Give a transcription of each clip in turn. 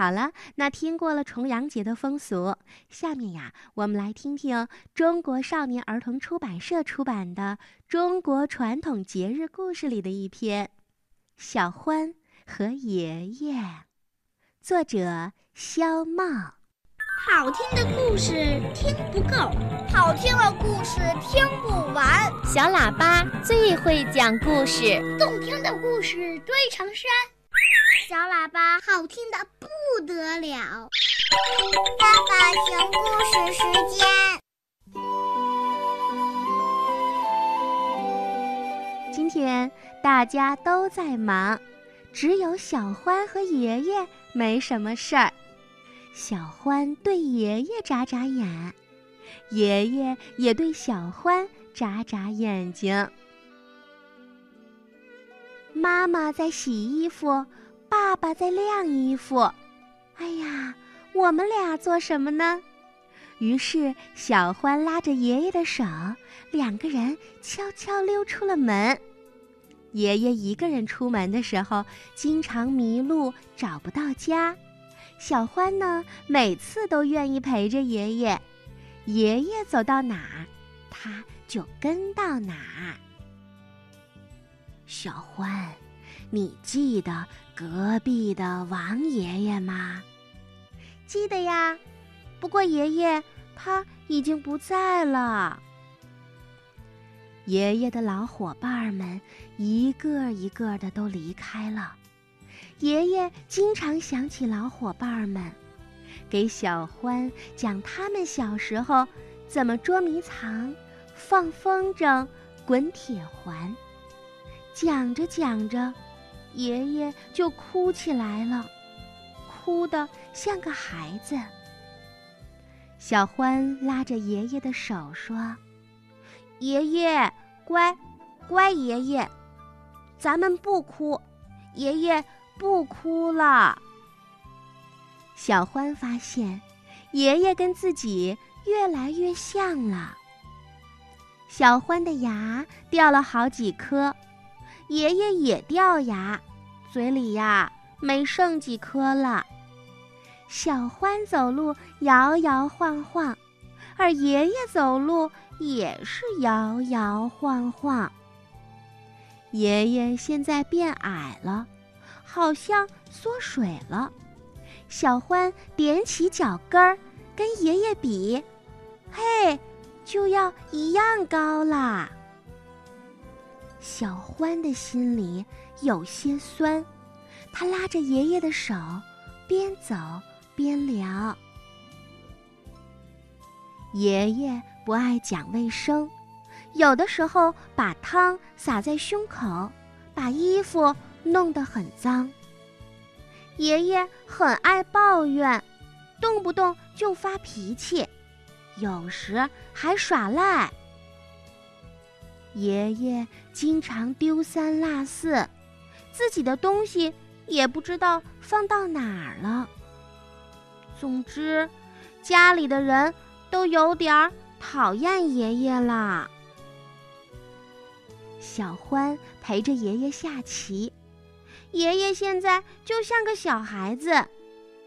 好了，那听过了重阳节的风俗，下面呀，我们来听听中国少年儿童出版社出版的《中国传统节日故事》里的一篇《小欢和爷爷》，作者肖茂。好听的故事听不够，好听的故事听不完。小喇叭最会讲故事，动听的故事堆成山。小喇叭好听的不得了。爸爸讲故事时间。今天大家都在忙，只有小欢和爷爷没什么事儿。小欢对爷爷眨眨眼，爷爷也对小欢眨眨眼睛。妈妈在洗衣服。爸爸在晾衣服，哎呀，我们俩做什么呢？于是小欢拉着爷爷的手，两个人悄悄溜出了门。爷爷一个人出门的时候，经常迷路，找不到家。小欢呢，每次都愿意陪着爷爷，爷爷走到哪儿，他就跟到哪儿。小欢。你记得隔壁的王爷爷吗？记得呀，不过爷爷他已经不在了。爷爷的老伙伴们一个一个的都离开了，爷爷经常想起老伙伴们，给小欢讲他们小时候怎么捉迷藏、放风筝、滚铁环，讲着讲着。爷爷就哭起来了，哭得像个孩子。小欢拉着爷爷的手说：“爷爷，乖，乖爷爷，咱们不哭，爷爷不哭了。”小欢发现，爷爷跟自己越来越像了。小欢的牙掉了好几颗。爷爷也掉牙，嘴里呀没剩几颗了。小欢走路摇摇晃晃，而爷爷走路也是摇摇晃晃。爷爷现在变矮了，好像缩水了。小欢踮起脚跟儿，跟爷爷比，嘿，就要一样高啦。小欢的心里有些酸，他拉着爷爷的手，边走边聊。爷爷不爱讲卫生，有的时候把汤洒在胸口，把衣服弄得很脏。爷爷很爱抱怨，动不动就发脾气，有时还耍赖。爷爷经常丢三落四，自己的东西也不知道放到哪儿了。总之，家里的人都有点讨厌爷爷啦。小欢陪着爷爷下棋，爷爷现在就像个小孩子，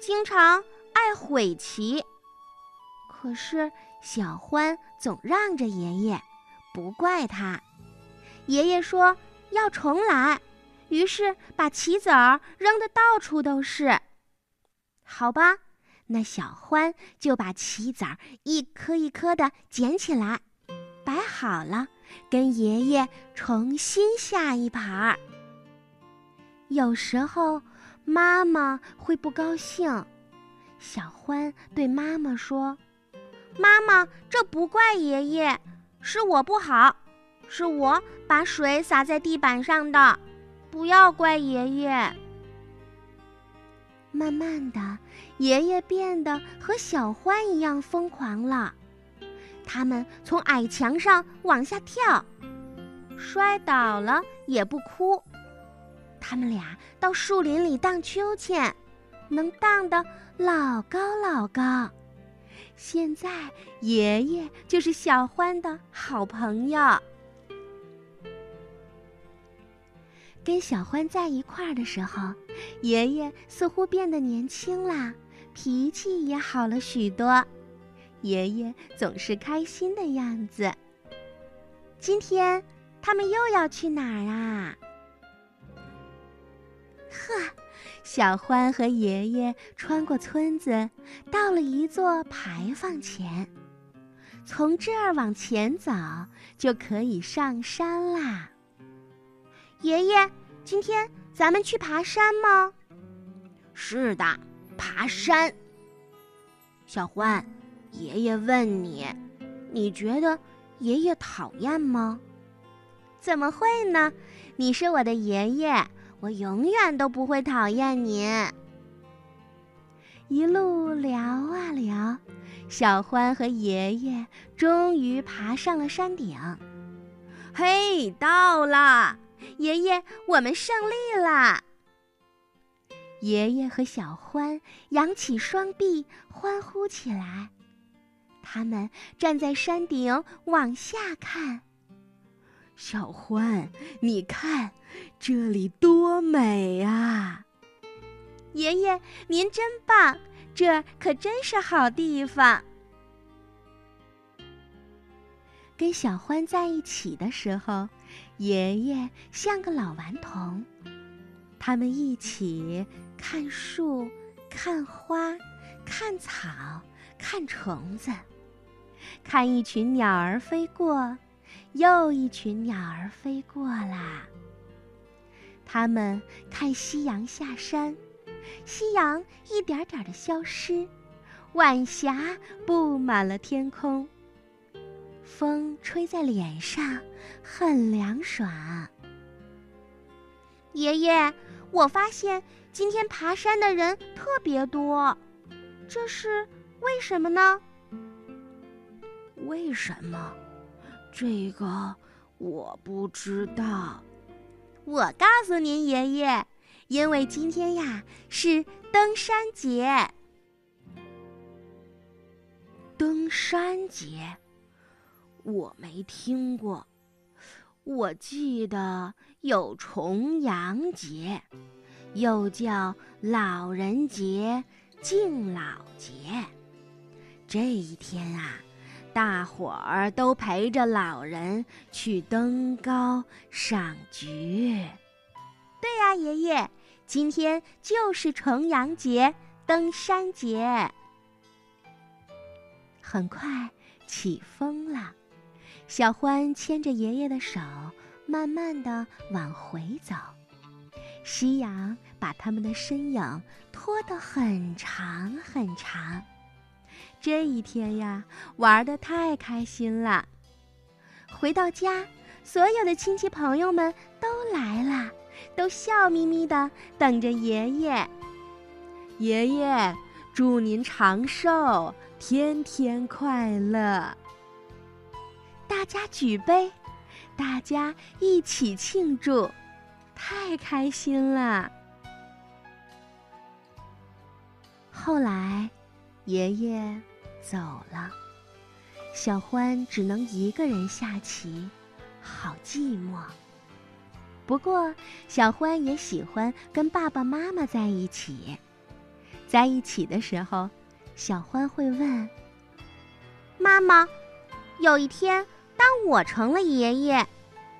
经常爱毁棋。可是小欢总让着爷爷。不怪他，爷爷说要重来，于是把棋子儿扔得到处都是。好吧，那小欢就把棋子儿一颗一颗的捡起来，摆好了，跟爷爷重新下一盘儿。有时候妈妈会不高兴，小欢对妈妈说：“妈妈，这不怪爷爷。”是我不好，是我把水洒在地板上的，不要怪爷爷。慢慢的，爷爷变得和小欢一样疯狂了，他们从矮墙上往下跳，摔倒了也不哭。他们俩到树林里荡秋千，能荡得老高老高。现在，爷爷就是小欢的好朋友。跟小欢在一块儿的时候，爷爷似乎变得年轻啦，脾气也好了许多。爷爷总是开心的样子。今天他们又要去哪儿啊？呵，小欢和爷爷穿过村子，到了一座牌坊前。从这儿往前走，就可以上山啦。爷爷，今天咱们去爬山吗？是的，爬山。小欢，爷爷问你，你觉得爷爷讨厌吗？怎么会呢？你是我的爷爷，我永远都不会讨厌你。一路聊啊聊。小欢和爷爷终于爬上了山顶。嘿，到了！爷爷，我们胜利了！爷爷和小欢扬起双臂欢呼起来。他们站在山顶往下看。小欢，你看，这里多美啊！爷爷，您真棒！这可真是好地方。跟小欢在一起的时候，爷爷像个老顽童。他们一起看树、看花、看草、看虫子，看一群鸟儿飞过，又一群鸟儿飞过啦。他们看夕阳下山。夕阳一点点的消失，晚霞布满了天空。风吹在脸上，很凉爽。爷爷，我发现今天爬山的人特别多，这是为什么呢？为什么？这个我不知道。我告诉您，爷爷。因为今天呀是登山节。登山节，我没听过。我记得有重阳节，又叫老人节、敬老节。这一天啊，大伙儿都陪着老人去登高赏菊。对呀，爷爷，今天就是重阳节、登山节。很快起风了，小欢牵着爷爷的手，慢慢的往回走。夕阳把他们的身影拖得很长很长。这一天呀，玩的太开心了。回到家，所有的亲戚朋友们都来了。都笑眯眯的等着爷爷。爷爷，祝您长寿，天天快乐。大家举杯，大家一起庆祝，太开心了。后来，爷爷走了，小欢只能一个人下棋，好寂寞。不过，小欢也喜欢跟爸爸妈妈在一起。在一起的时候，小欢会问：“妈妈，有一天当我成了爷爷，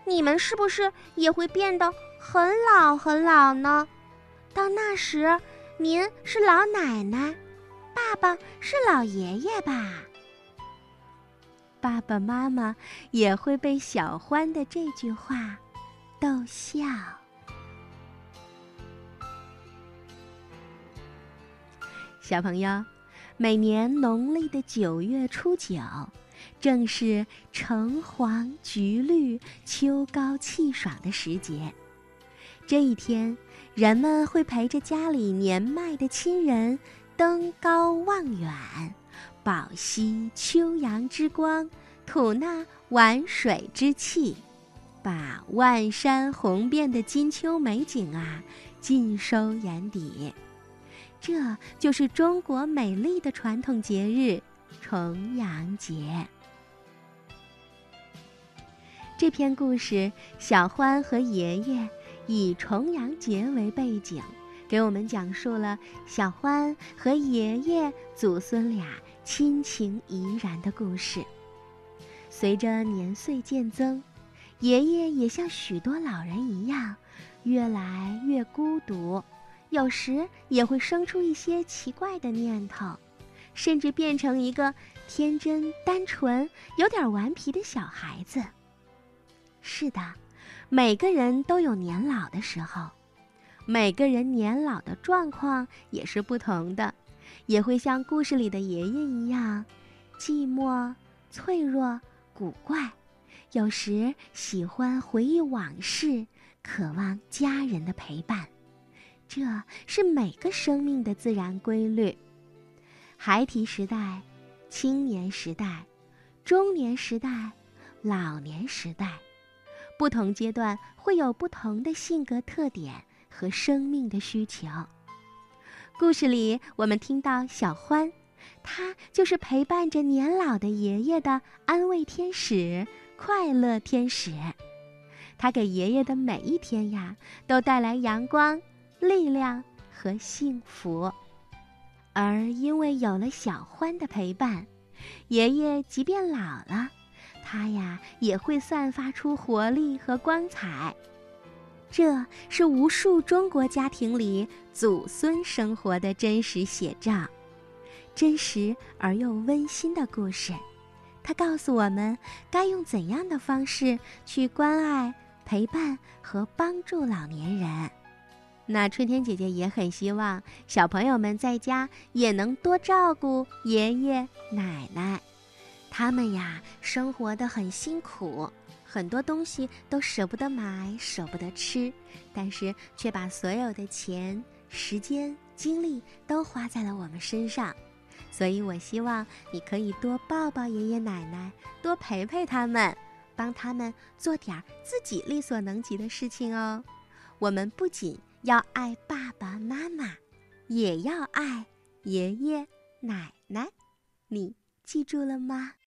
你们是不是也会变得很老很老呢？到那时，您是老奶奶，爸爸是老爷爷吧？”爸爸妈妈也会被小欢的这句话。逗笑，小朋友，每年农历的九月初九，正是橙黄橘绿、秋高气爽的时节。这一天，人们会陪着家里年迈的亲人登高望远，饱吸秋阳之光，吐纳晚水之气。把万山红遍的金秋美景啊，尽收眼底，这就是中国美丽的传统节日——重阳节。这篇故事，小欢和爷爷以重阳节为背景，给我们讲述了小欢和爷爷祖孙俩亲情怡然的故事。随着年岁渐增，爷爷也像许多老人一样，越来越孤独，有时也会生出一些奇怪的念头，甚至变成一个天真单纯、有点顽皮的小孩子。是的。每个人都有年老的时候，每个人年老的状况也是不同的，也会像故事里的爷爷一样，寂寞、脆弱、古怪，有时喜欢回忆往事，渴望家人的陪伴。这是每个生命的自然规律。孩提时代、青年时代、中年时代、老年时代。不同阶段会有不同的性格特点和生命的需求。故事里，我们听到小欢，他就是陪伴着年老的爷爷的安慰天使、快乐天使。他给爷爷的每一天呀，都带来阳光、力量和幸福。而因为有了小欢的陪伴，爷爷即便老了。它呀也会散发出活力和光彩，这是无数中国家庭里祖孙生活的真实写照，真实而又温馨的故事。它告诉我们该用怎样的方式去关爱、陪伴和帮助老年人。那春天姐姐也很希望小朋友们在家也能多照顾爷爷奶奶。他们呀，生活的很辛苦，很多东西都舍不得买，舍不得吃，但是却把所有的钱、时间、精力都花在了我们身上。所以我希望你可以多抱抱爷爷奶奶，多陪陪他们，帮他们做点自己力所能及的事情哦。我们不仅要爱爸爸妈妈，也要爱爷爷奶奶。你记住了吗？